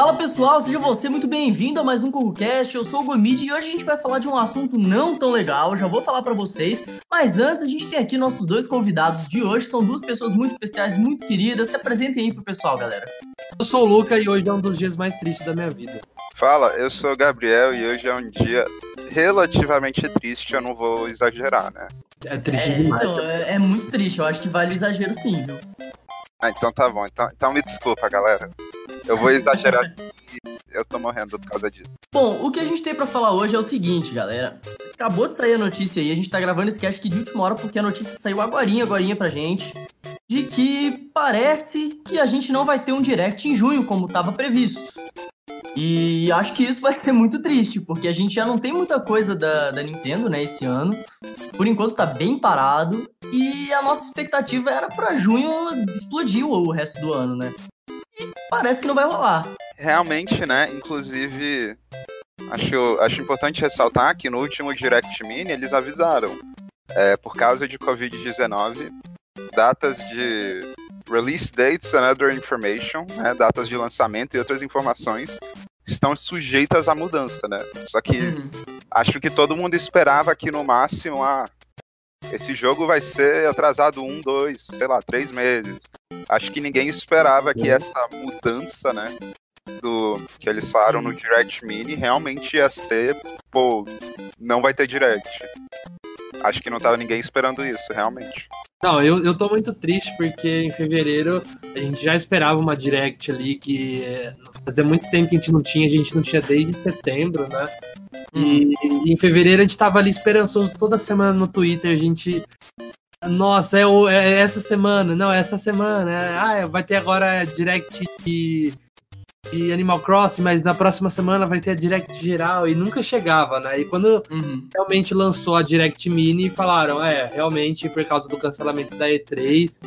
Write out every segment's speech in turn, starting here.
Fala pessoal, seja você muito bem-vindo a mais um CocoCast. Eu sou o Gomid e hoje a gente vai falar de um assunto não tão legal, já vou falar para vocês. Mas antes, a gente tem aqui nossos dois convidados de hoje, são duas pessoas muito especiais, muito queridas. Se apresentem aí pro pessoal, galera. Eu sou o Luca e hoje é um dos dias mais tristes da minha vida. Fala, eu sou o Gabriel e hoje é um dia relativamente triste, eu não vou exagerar, né? É triste É, demais. então, é, é muito triste, eu acho que vale o exagero sim, viu? Ah, então tá bom. Então, então me desculpa, galera. Eu vou exagerar e eu tô morrendo por causa disso. Bom, o que a gente tem pra falar hoje é o seguinte, galera. Acabou de sair a notícia aí, a gente tá gravando esse cast aqui de última hora porque a notícia saiu agorinha, agorinha pra gente. De que parece que a gente não vai ter um direct em junho, como tava previsto. E acho que isso vai ser muito triste, porque a gente já não tem muita coisa da, da Nintendo, né, esse ano. Por enquanto tá bem parado. E a nossa expectativa era pra junho explodir o resto do ano, né? Parece que não vai rolar. Realmente, né? Inclusive, acho, acho importante ressaltar que no último Direct Mini eles avisaram. É, por causa de Covid-19, datas de release dates and other information, né, datas de lançamento e outras informações estão sujeitas à mudança, né? Só que Uhum. acho que todo mundo esperava que no máximo, ah, esse jogo vai ser atrasado um, dois, sei lá, três meses. Acho que ninguém esperava que essa mudança, né, do que eles falaram no Direct Mini realmente ia ser, pô, não vai ter Direct. Acho que não tava ninguém esperando isso, realmente. Não, eu, eu tô muito triste porque em fevereiro a gente já esperava uma direct ali que é, fazia muito tempo que a gente não tinha, a gente não tinha desde setembro, né? E, e em fevereiro a gente tava ali esperançoso toda semana no Twitter, a gente. Nossa, é, o- é essa semana, não, é essa semana. é- ah, vai ter agora direct de, de Animal Crossing, mas na próxima semana vai ter a direct geral e nunca chegava, né? E quando Uhum. realmente lançou a Direct Mini e falaram, é, realmente por causa do cancelamento da E3,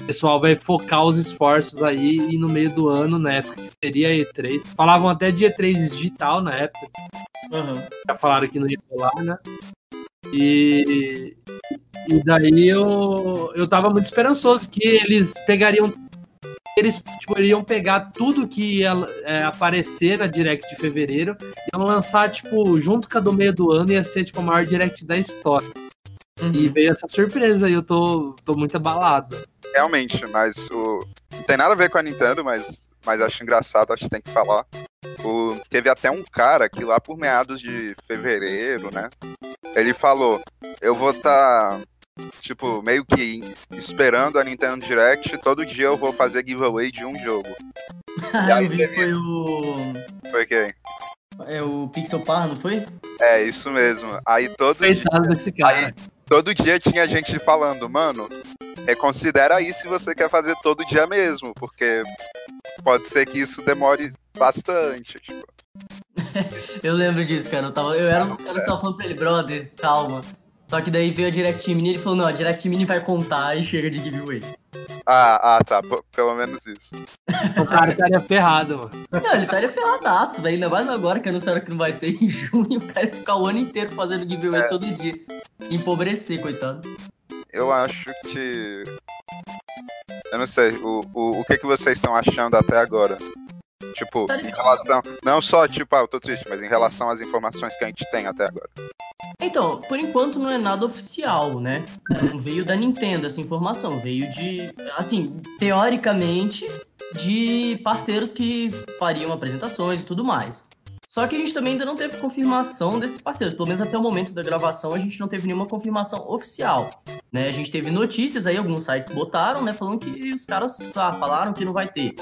o pessoal vai focar os esforços aí e no meio do ano, na época que seria a E3. Falavam até de E3 digital na época, Uhum. já falaram que não ia rolar, né? E, e daí eu, eu tava muito esperançoso que eles pegariam. Eles tipo, iriam pegar tudo que ia é, aparecer na Direct de fevereiro iam lançar, tipo, junto com a do meio do ano, ia ser, tipo, a maior direct da história. Uhum. E veio essa surpresa e eu tô, tô muito abalado. Realmente, mas o. Não tem nada a ver com a Nintendo, mas, mas acho engraçado, acho que tem que falar. O... Teve até um cara que lá por meados de fevereiro, né? Ele falou, eu vou estar, tipo, meio que esperando a Nintendo Direct, todo dia eu vou fazer giveaway de um jogo. Ah, eu vi que foi o. Foi quem? É o Pixel Par, não foi? É, isso mesmo. Aí todo dia, desse cara. todo dia tinha gente falando, mano, reconsidera aí se você quer fazer todo dia mesmo, porque pode ser que isso demore bastante. Tipo. Eu lembro disso, cara. Eu, tava, eu era um dos caras que tava falando pra ele, brother, calma. Só que daí veio a Direct Mini e ele falou, não, a Direct Mini vai contar e chega de giveaway. Ah, ah, tá. p- Pelo menos isso. O cara estaria ferrado, mano. Não, ele estaria ferradaço, velho. Ainda mais agora que anunciaram que não vai ter em junho, o cara ia ficar o ano inteiro fazendo giveaway todo dia. Empobrecer, coitado. Eu acho que. Eu não sei, o, o, o que, que vocês estão achando até agora? Tipo, Tá em relação. Não só, tipo, ah, eu tô triste, mas em relação às informações que a gente tem até agora. Então, por enquanto não é nada oficial, né? Não veio da Nintendo essa informação, veio de, assim, teoricamente, de parceiros que fariam apresentações e tudo mais. Só que a gente também ainda não teve confirmação desses parceiros, pelo menos até o momento da gravação a gente não teve nenhuma confirmação oficial, né? A gente teve notícias aí, alguns sites botaram, né, falando que os caras ah, falaram que não vai ter.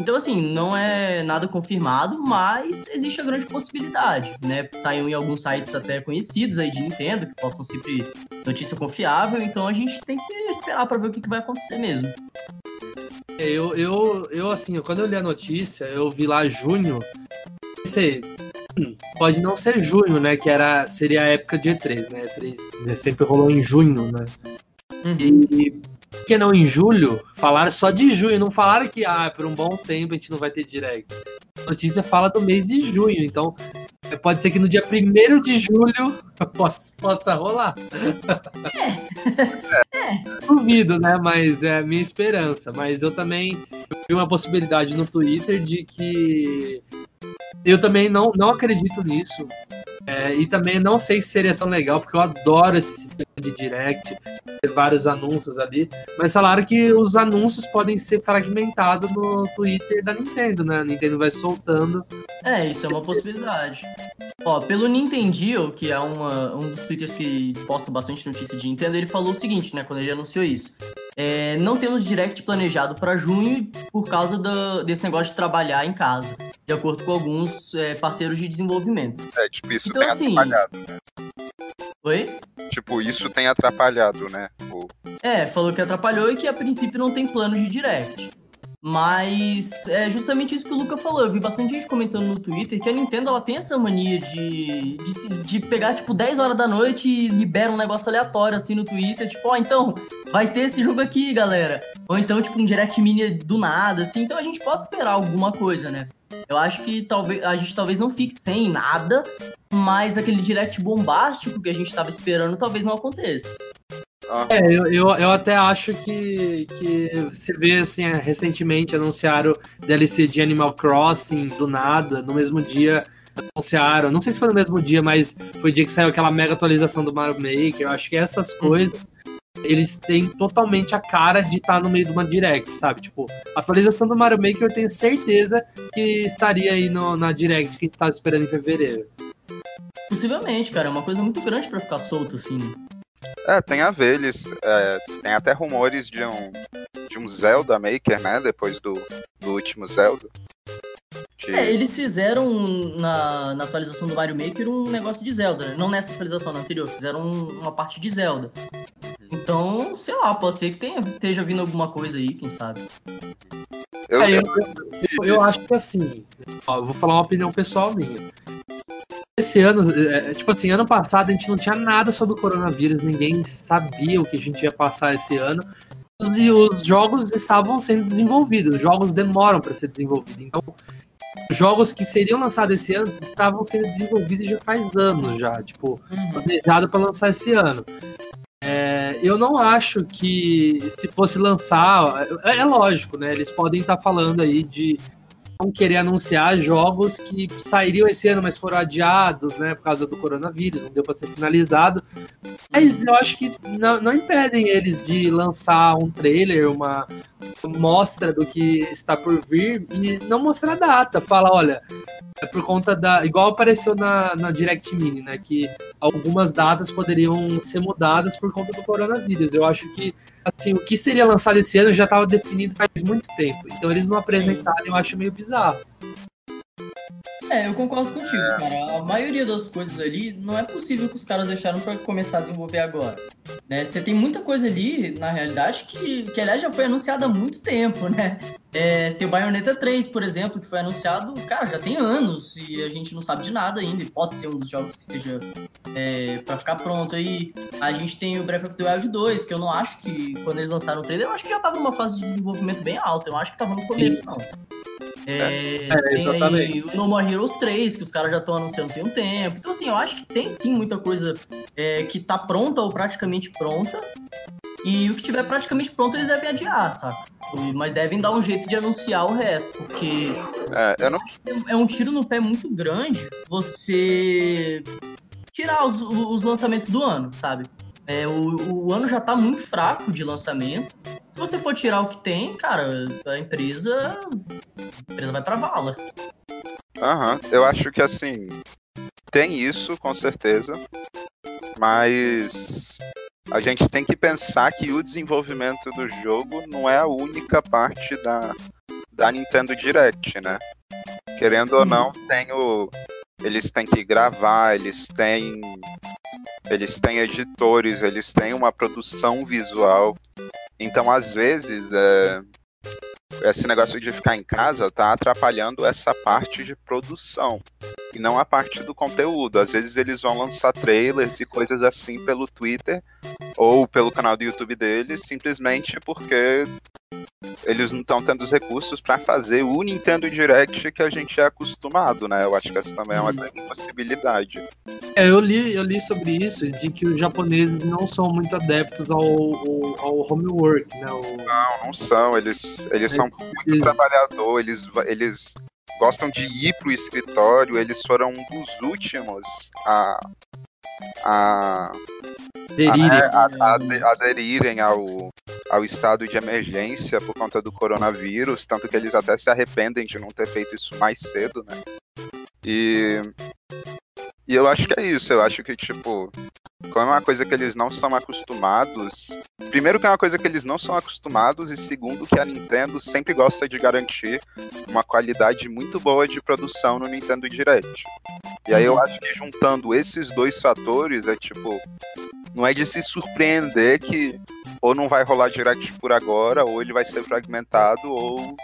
Então, assim, não é nada confirmado, mas existe a grande possibilidade, né? Saiam em alguns sites até conhecidos aí de Nintendo, que possam sempre notícia confiável, então a gente tem que esperar pra ver o que, que vai acontecer mesmo. Eu, eu, eu, assim, quando eu li a notícia, eu vi lá junho. Pensei, hum, pode não ser junho, né? Que era, seria a época de E3, né? E3 sempre rolou em junho, né? Uhum. E por que não em julho? Falaram só de junho, não falaram que ah, por um bom tempo a gente não vai ter direct. A notícia fala do mês de junho, então é, pode ser que no dia 1 de julho possa, possa rolar. Duvido, né? Mas é a minha esperança. Mas eu também vi uma possibilidade no Twitter de que eu também não, não acredito nisso. É, e também não sei se seria tão legal, porque eu adoro esse sistema de direct, ter vários anúncios ali. Mas falaram que os anúncios podem ser fragmentados no Twitter da Nintendo, né? A Nintendo vai soltando. É, isso é uma possibilidade. Ó, pelo Nintendo, que é uma, um dos twitters que posta bastante notícia de Nintendo, ele falou o seguinte, né, quando ele anunciou isso. É, não temos direct planejado para junho por causa do, desse negócio de trabalhar em casa, de acordo com alguns é, parceiros de desenvolvimento. É, tipo, isso então, tem assim, atrapalhado, né? Oi? Tipo, isso tem atrapalhado, né? O... É, falou que atrapalhou e que a princípio não tem plano de direct. Mas é justamente isso que o Luca falou. Eu vi bastante gente comentando no Twitter que a Nintendo ela tem essa mania de, de, de pegar, tipo, 10 horas da noite e libera um negócio aleatório assim no Twitter. Tipo, ó, oh, então, vai ter esse jogo aqui, galera. Ou então, tipo, um Direct Mini do nada, assim. Então a gente pode esperar alguma coisa, né? Eu acho que talvez a gente talvez não fique sem nada, mas aquele direct bombástico que a gente estava esperando talvez não aconteça. É, eu, eu, eu, até acho que, que você vê, assim, é, recentemente anunciaram DLC de Animal Crossing do nada, no mesmo dia anunciaram, não sei se foi no mesmo dia, mas foi o dia que saiu aquela mega atualização do Mario Maker, eu acho que essas uhum. coisas, eles têm totalmente a cara de estar no meio de uma direct, sabe? Tipo, a atualização do Mario Maker eu tenho certeza que estaria aí no, na direct que a gente tava esperando em fevereiro. Possivelmente, cara, é uma coisa muito grande para ficar solto, assim. É, tem a ver, eles. É, tem até rumores de um, de um Zelda Maker, né? Depois do, do último Zelda. De... É, eles fizeram na, na atualização do Mario Maker um negócio de Zelda, né? Não nessa atualização, na anterior, fizeram um, uma parte de Zelda. Então, sei lá, pode ser que tenha, esteja vindo alguma coisa aí, quem sabe. Eu, é, eu, eu, eu, acho que assim, ó, eu vou falar uma opinião pessoal minha esse ano, é, é, tipo assim, ano passado a gente não tinha nada sobre o coronavírus, ninguém sabia o que a gente ia passar esse ano. E os jogos estavam sendo desenvolvidos, os jogos demoram para ser desenvolvidos. Então, jogos que seriam lançados esse ano estavam sendo desenvolvidos já faz anos já, tipo, uhum. planejado para lançar esse ano. É, eu não acho que se fosse lançar, é, é lógico, né? Eles podem estar tá falando aí de vão querer anunciar jogos que sairiam esse ano, mas foram adiados, né, por causa do coronavírus, não deu para ser finalizado. Mas eu acho que não, não impedem eles de lançar um trailer, uma mostra do que está por vir e não mostrar a data. Fala, olha, é por conta da. Igual apareceu na, na Direct Mini, né? Que algumas datas poderiam ser mudadas por conta do coronavírus. Eu acho que assim, o que seria lançado esse ano já estava definido faz muito tempo. Então eles não apresentaram, eu acho meio bizarro. É, eu concordo contigo, cara. A maioria das coisas ali não é possível que os caras deixaram para começar a desenvolver agora. Né? Você tem muita coisa ali, na realidade, que, que aliás já foi anunciada há muito tempo, né? É, você tem o Bayonetta 3, por exemplo, que foi anunciado, cara, já tem anos e a gente não sabe de nada ainda. E pode ser um dos jogos que esteja é, para ficar pronto aí. A gente tem o Breath of the Wild 2, que eu não acho que, quando eles lançaram o trailer, eu acho que já tava numa fase de desenvolvimento bem alta. Eu acho que tava no começo, não. É, é, tem aí o No More Heroes 3, que os caras já estão anunciando tem um tempo. Então, assim, eu acho que tem sim muita coisa é, que tá pronta ou praticamente pronta. E o que tiver praticamente pronto, eles devem adiar, saca? Mas devem dar um jeito de anunciar o resto, porque é, não... é um tiro no pé muito grande você tirar os, os lançamentos do ano, sabe? É, o, o ano já tá muito fraco de lançamento. Se você for tirar o que tem, cara, a empresa, a empresa vai pra vala. Aham, uhum. eu acho que assim, tem isso, com certeza, mas a gente tem que pensar que o desenvolvimento do jogo não é a única parte da, da Nintendo Direct, né? Querendo ou não, tem o, eles têm que gravar, eles têm eles têm editores, eles têm uma produção visual. Então, às vezes, é, esse negócio de ficar em casa tá atrapalhando essa parte de produção e não a parte do conteúdo. Às vezes eles vão lançar trailers e coisas assim pelo Twitter ou pelo canal do YouTube deles, simplesmente porque eles não estão tendo os recursos para fazer o Nintendo Direct que a gente é acostumado, né? Eu acho que essa também é uma grande possibilidade. É, eu li, eu li sobre isso, de que os japoneses não são muito adeptos ao, ao, ao homework, né? O... Não, não são. Eles, eles são muito eles... trabalhadores, eles, eles gostam de ir pro escritório, eles foram um dos últimos a. a Aderirem. a, a- a- aderirem ao, ao estado de emergência por conta do coronavírus, tanto que eles até se arrependem de não ter feito isso mais cedo, né? E, e eu acho que é isso, eu acho que, tipo, como é uma coisa que eles não são acostumados. Primeiro que é uma coisa que eles não são acostumados, e segundo que a Nintendo sempre gosta de garantir uma qualidade muito boa de produção no Nintendo Direct. E aí eu acho que juntando esses dois fatores é tipo. Não é de se surpreender que ou não vai rolar Direct por agora, ou ele vai ser fragmentado, ou,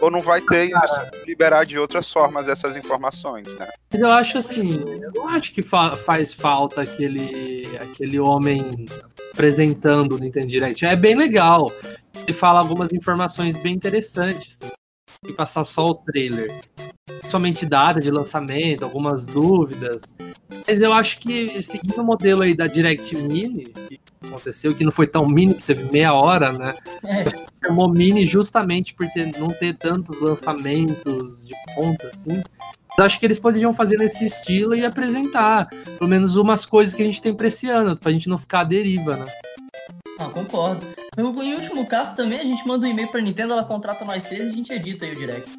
ou não vai ter isso, liberar de outras formas essas informações, né? Mas eu acho assim, eu não acho que fa- faz falta aquele, aquele homem apresentando o Nintendo Direct. É bem legal. Ele fala algumas informações bem interessantes. E passar só o trailer. Somente data de lançamento, algumas dúvidas. Mas eu acho que seguindo o modelo aí da Direct Mini, que aconteceu, que não foi tão mini, que teve meia hora, né? É. chamou mini justamente por ter, não ter tantos lançamentos de ponta assim. Eu acho que eles poderiam fazer nesse estilo e apresentar pelo menos umas coisas que a gente tem pra esse ano, pra gente não ficar à deriva, né? Ah, concordo. Em último caso também, a gente manda um e-mail pra Nintendo, ela contrata nós três e a gente edita aí o direct.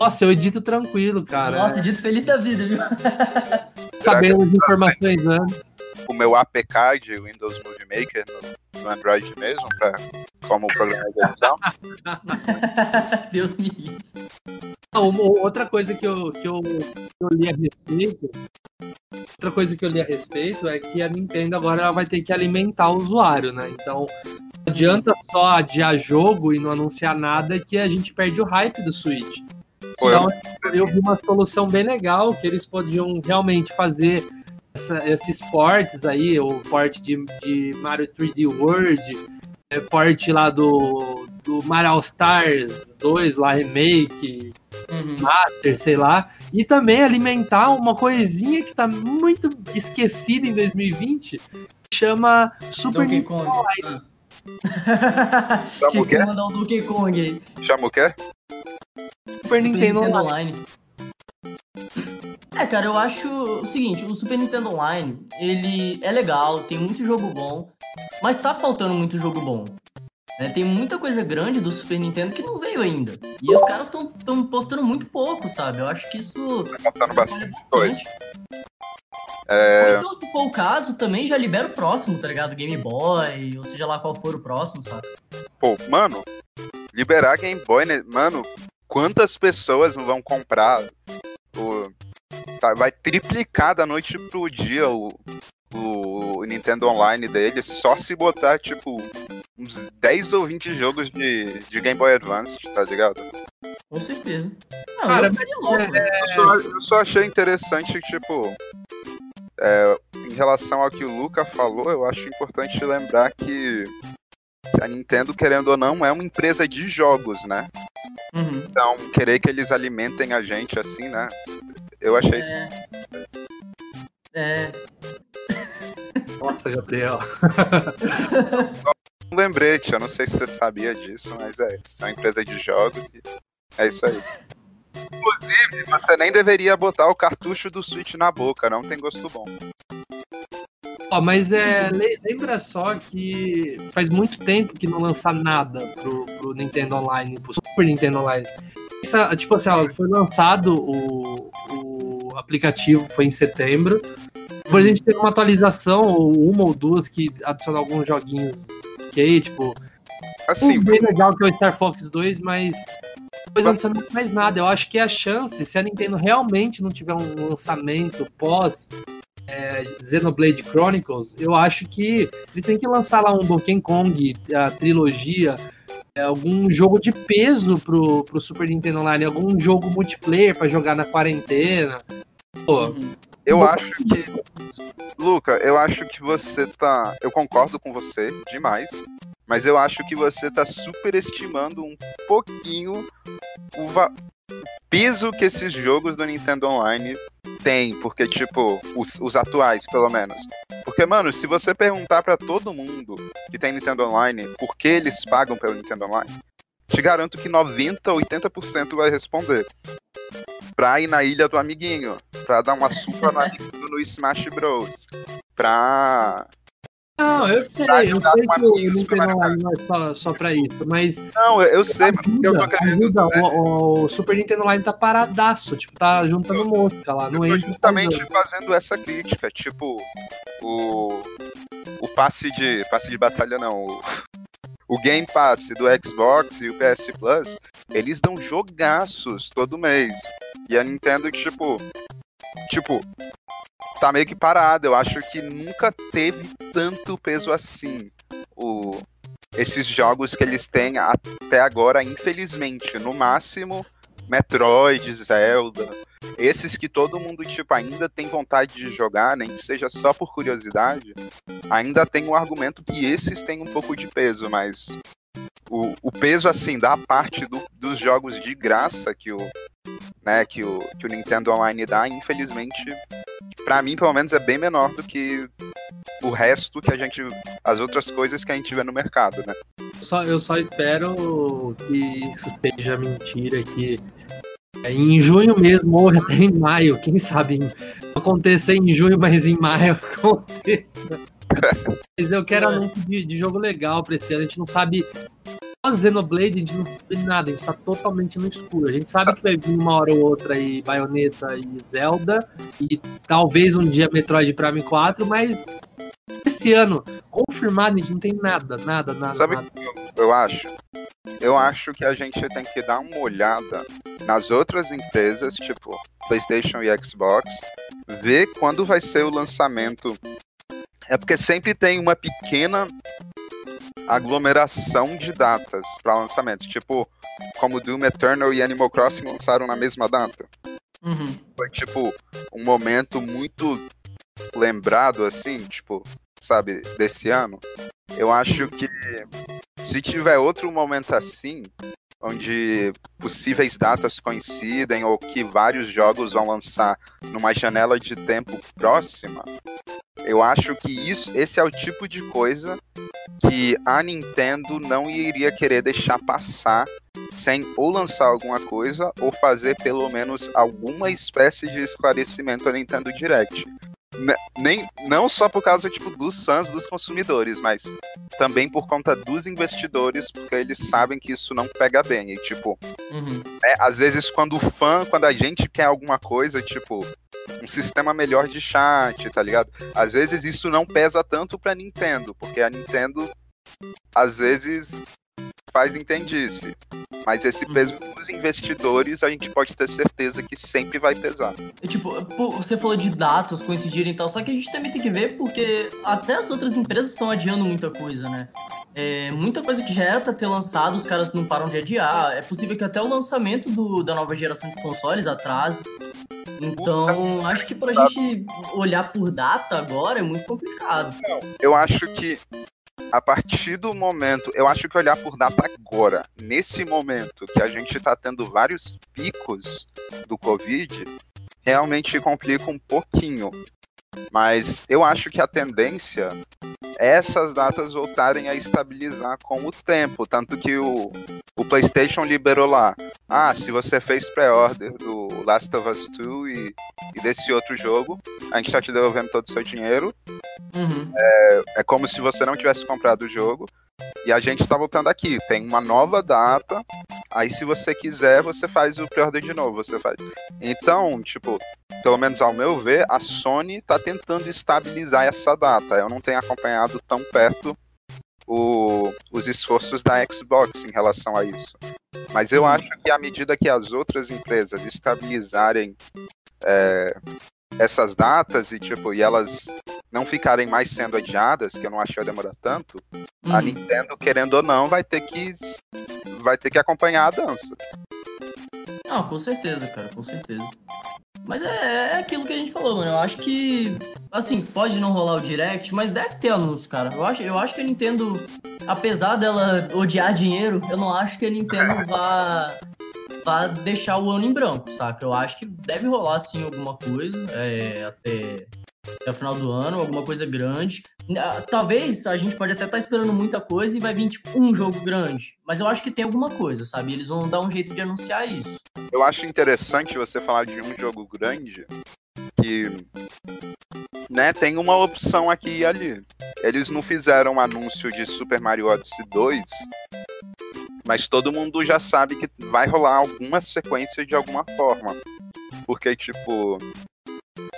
Nossa, eu edito tranquilo, cara. Nossa, edito feliz da vida, viu? Sabendo as informações antes. O meu APK de Windows Movie Maker no, no Android mesmo, pra, como programa de edição. Deus me livre. Uma- outra coisa que eu, que, eu, que eu li a respeito. Outra coisa que eu li a respeito é que a Nintendo agora ela vai ter que alimentar o usuário, né? Então não adianta só adiar jogo e não anunciar nada que a gente perde o hype do Switch. Então eu vi uma solução bem legal que eles podiam realmente fazer essa- esses ports aí, o port de, de Mario 3D World, é, port lá do, do Mario All Stars 2, lá remake, Uhum. Master, sei lá, e também alimentar uma coisinha que tá muito esquecida em 2020, que chama Super Donkey Nintendo. Kong. Ah. Chama Tinha o que quê? mandar o Donkey Kong aí. Chama o quê? Super Super Nintendo Nintendo Online. Online. É, cara, eu acho o seguinte, o Super Nintendo Online, ele é legal, tem muito jogo bom, mas tá faltando muito jogo bom. né? Tem muita coisa grande do Super Nintendo que não veio ainda. E os caras estão postando muito pouco, sabe? Eu acho que isso Tá faltando bastante coisa. É, Então, se for o caso, também já libera o próximo, tá ligado? Game Boy, ou seja lá qual for o próximo, sabe? pô, mano, liberar Game Boy, né? Mano, quantas pessoas não vão comprar? O, tá, vai triplicar da noite pro dia o, o Nintendo Online dele, só se botar, tipo, uns 10 ou 20 jogos de, de Game Boy Advance, tá ligado? Com certeza. Não, Cara, eu ficaria louco. é- Eu só, eu só achei interessante, tipo, é, em relação ao que o Luca falou, eu acho importante lembrar que a Nintendo, querendo ou não, é uma empresa de jogos, né? Uhum. Então, querer que eles alimentem a gente assim, né? Eu achei isso. É. É. Nossa, Gabriel. um lembrete, eu não sei se você sabia disso, mas é, são empresa de jogos e é isso aí. Inclusive, você nem deveria botar o cartucho do Switch na boca, não tem gosto bom. Ó, mas é, le- lembra só que faz muito tempo que não lança nada pro, pro Nintendo Online, pro Super Nintendo Online. Essa- tipo assim, ó, foi lançado o, o aplicativo, foi em setembro. Depois a gente teve uma atualização, ou uma ou duas, que adicionou alguns joguinhos ok, tipo, Assim, um bem legal que é o Star Fox 2, mas depois não adicionou mais nada. Eu acho que a chance, se a Nintendo realmente não tiver um lançamento pós é, Xenoblade Chronicles, eu acho que eles têm que lançar lá um Donkey Kong, a trilogia, é, algum jogo de peso pro, pro Super Nintendo Online, algum jogo multiplayer pra jogar na quarentena. Pô, Uhum. Eu acho que. Luca, eu acho que você tá. Eu concordo com você demais. Mas eu acho que você tá superestimando um pouquinho o, va- o peso que esses jogos do Nintendo Online têm. Porque, tipo, os, os atuais, pelo menos. Porque, mano, se você perguntar pra todo mundo que tem Nintendo Online por que eles pagam pelo Nintendo Online, te garanto que 90, 80% vai responder. Pra ir na ilha do amiguinho, pra dar uma surra no amiguinho no Smash Bros. Pra. Não, eu sei, eu sei que o Online não é só, só pra isso, mas Não, eu, eu sei, mas que eu tô ajuda, querendo ajuda. dizer O, o Super Nintendo Online tá paradaço, tipo, tá juntando mosca lá, não Eu tô entra. justamente fazendo essa crítica, tipo, o. O passe de. Passe de batalha não. O, o Game Pass do Xbox e o PS Plus, eles dão jogaços todo mês. E a Nintendo, tipo. Tipo. Tá meio que parada. Eu acho que nunca teve tanto peso assim. O, esses jogos que eles têm até agora, infelizmente. No máximo, Metroid, Zelda. Esses que todo mundo, tipo, ainda tem vontade de jogar, nem que seja só por curiosidade, ainda tem o argumento que esses têm um pouco de peso, mas o, o peso, assim, da parte do- dos jogos de graça que o, né, que o, que o Nintendo Online dá, infelizmente, pra mim, pelo menos, é bem menor do que o resto que a gente. as outras coisas que a gente vê no mercado, né? Só, eu só espero que isso seja mentira, que é, em junho mesmo, ou até em maio, quem sabe acontecer em junho, mas em maio aconteça. Mas eu quero É. anúncio de, de jogo legal pra esse ano, a gente não sabe. Só Xenoblade, a gente não sabe nada, a gente tá totalmente no escuro. A gente sabe que vai vir uma hora ou outra aí Bayonetta e Zelda, e talvez um dia Metroid Prime 4, mas esse ano, confirmado, a gente não tem nada, nada, nada. Sabe nada. eu acho? Eu acho que a gente tem que dar uma olhada nas outras empresas, tipo PlayStation e Xbox, ver quando vai ser o lançamento. É porque sempre tem uma pequena aglomeração de datas para lançamento, tipo como Doom Eternal e Animal Crossing lançaram na mesma data. Uhum. Foi tipo um momento muito lembrado assim, tipo, sabe, desse ano. Eu acho que se tiver outro momento assim, onde possíveis datas coincidem ou que vários jogos vão lançar numa janela de tempo próxima, eu acho que isso, esse é o tipo de coisa que a Nintendo não iria querer deixar passar sem ou lançar alguma coisa ou fazer pelo menos alguma espécie de esclarecimento a Nintendo Direct. Ne- Nem, não só por causa tipo, dos fãs, dos consumidores, mas também por conta dos investidores, porque eles sabem que isso não pega bem. E, tipo, Uhum. é, às vezes quando o fã, quando a gente quer alguma coisa, tipo, um sistema melhor de chat, tá ligado? Às vezes isso não pesa tanto pra Nintendo, porque a Nintendo às vezes faz entendice. Mas esse Uhum. peso dos investidores, a gente pode ter certeza que sempre vai pesar. E, tipo, pô, você falou de datas coincidirem e tal, só que a gente também tem que ver porque até as outras empresas estão adiando muita coisa, né? É, muita coisa que já era pra ter lançado, os caras não param de adiar. É possível que até o lançamento do- da nova geração de consoles atrase. Então, acho que pra gente olhar por data agora é muito complicado. Eu acho que a partir do momento, eu acho que olhar por data agora, nesse momento que a gente tá tendo vários picos do Covid, realmente complica um pouquinho. Mas eu acho que a tendência é essas datas voltarem a estabilizar com o tempo. Tanto que o, o PlayStation liberou lá. Ah, se você fez pré-order do Last of Us 2 e, e desse outro jogo, a gente tá te devolvendo todo o seu dinheiro. Uhum. É como se você não tivesse comprado o jogo. E a gente tá voltando aqui. Tem uma nova data. Aí, se você quiser, você faz o pre-order de novo. Você faz. Então, tipo, pelo menos ao meu ver, a Sony tá tentando estabilizar essa data. Eu não tenho acompanhado tão perto o- os esforços da Xbox em relação a isso. Mas eu Uhum. acho que à medida que as outras empresas estabilizarem é, essas datas e tipo e elas não ficarem mais sendo adiadas, que eu não acho que vai demorar tanto, a Uhum. Nintendo, querendo ou não, vai ter que vai ter que acompanhar a dança. Não, com certeza, cara, com certeza. Mas é, é aquilo que a gente falou, mano. Eu acho que, assim, pode não rolar o direct, mas deve ter anúncio, cara. Eu acho, eu acho que a Nintendo, apesar dela odiar dinheiro, eu não acho que a Nintendo vá, vá deixar o ano em branco, saca? Eu acho que deve rolar, sim, alguma coisa é, até, até o final do ano, alguma coisa grande. Ah, talvez a gente pode até estar tá esperando muita coisa e vai vir, tipo, um jogo grande. Mas eu acho que tem alguma coisa, sabe? Eles vão dar um jeito de anunciar isso. Eu acho interessante você falar de um jogo grande que né, tem uma opção aqui e ali. Eles não fizeram anúncio de Super Mario Odyssey 2, mas todo mundo já sabe que vai rolar alguma sequência de alguma forma. Porque, tipo,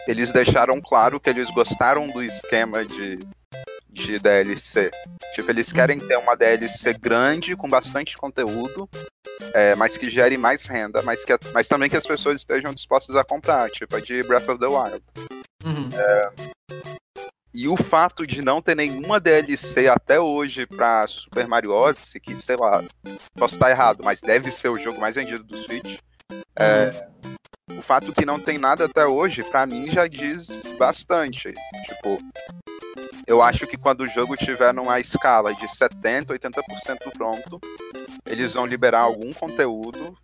eles deixaram claro que eles gostaram do esquema de, de DLC. Tipo, eles querem ter uma DLC grande, com bastante conteúdo, é, mas que gere mais renda, mas, que, mas também que as pessoas estejam dispostas a comprar, tipo a de Breath of the Wild. Uhum. É, e o fato de não ter nenhuma DLC até hoje pra Super Mario Odyssey, que sei lá, posso estar errado, mas deve ser o jogo mais vendido do Switch. É, o fato que não tem nada até hoje, para mim já diz bastante. Tipo, eu acho que quando o jogo tiver numa escala de 70, 80% pronto, eles vão liberar algum conteúdo.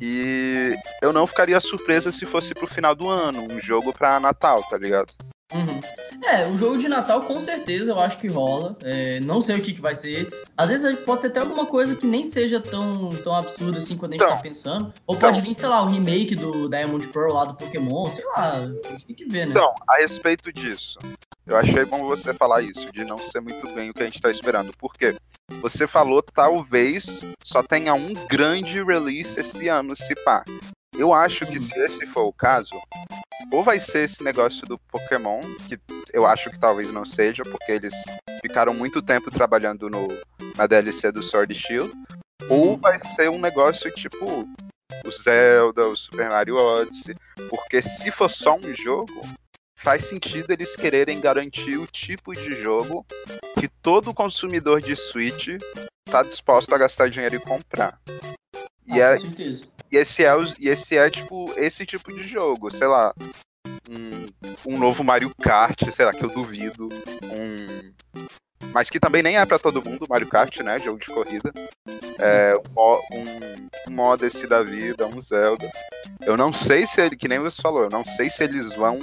E eu não ficaria surpresa se fosse pro final do ano, um jogo pra Natal, tá ligado? Uhum. É, o jogo de Natal com certeza eu acho que rola. É, não sei o que, que vai ser. Às vezes pode ser até alguma coisa que nem seja tão, tão absurda assim quando a gente então, tá pensando. Ou pode então, vir, sei lá, o um remake do Diamond Pearl lá do Pokémon, sei lá. A gente tem que ver, né? Então, a respeito disso, eu achei bom você falar isso, de não ser muito bem o que a gente tá esperando. Por quê? Você falou talvez só tenha um grande release esse ano, se pá. Eu acho que se esse for o caso, ou vai ser esse negócio do Pokémon, que eu acho que talvez não seja, porque eles ficaram muito tempo trabalhando no, na DLC do Sword Shield, ou uhum. vai ser um negócio tipo o Zelda, o Super Mario Odyssey, porque se for só um jogo, faz sentido eles quererem garantir o tipo de jogo que todo consumidor de Switch está disposto a gastar dinheiro e comprar. E, ah, é, e esse é, e esse é tipo esse tipo de jogo, sei lá, um, um novo Mario Kart, sei lá, que eu duvido, um mas que também nem é para todo mundo, Mario Kart, né, jogo de corrida. É, um, um da vida, um Zelda. Eu não sei se ele, que nem você falou, eu não sei se eles vão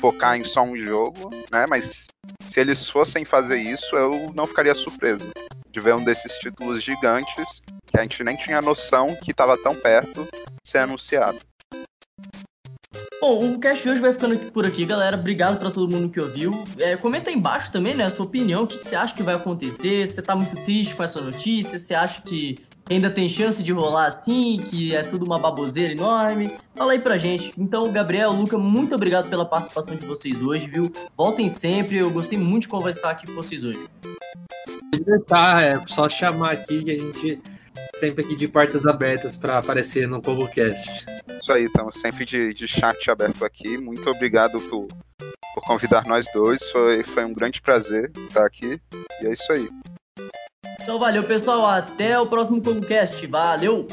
focar em só um jogo, né, mas se eles fossem fazer isso, eu não ficaria surpreso de ver um desses títulos gigantes que a gente nem tinha noção que estava tão perto ser anunciado. Bom, o cast de hoje vai ficando por aqui, galera. Obrigado para todo mundo que ouviu. É, comenta aí embaixo também, né, a sua opinião, o que, que você acha que vai acontecer. Você tá muito triste com essa notícia? Você acha que ainda tem chance de rolar assim, que é tudo uma baboseira enorme? Fala aí pra gente. Então, Gabriel, Luca, muito obrigado pela participação de vocês hoje, viu? Voltem sempre, eu gostei muito de conversar aqui com vocês hoje. Tá, é só chamar aqui que a gente sempre aqui de portas abertas para aparecer no CovoCast. Isso aí, estamos sempre de, de chat aberto aqui. Muito obrigado por, por convidar nós dois. Foi, foi um grande prazer estar aqui. E é isso aí. Então valeu, pessoal. Até o próximo CovoCast. Valeu!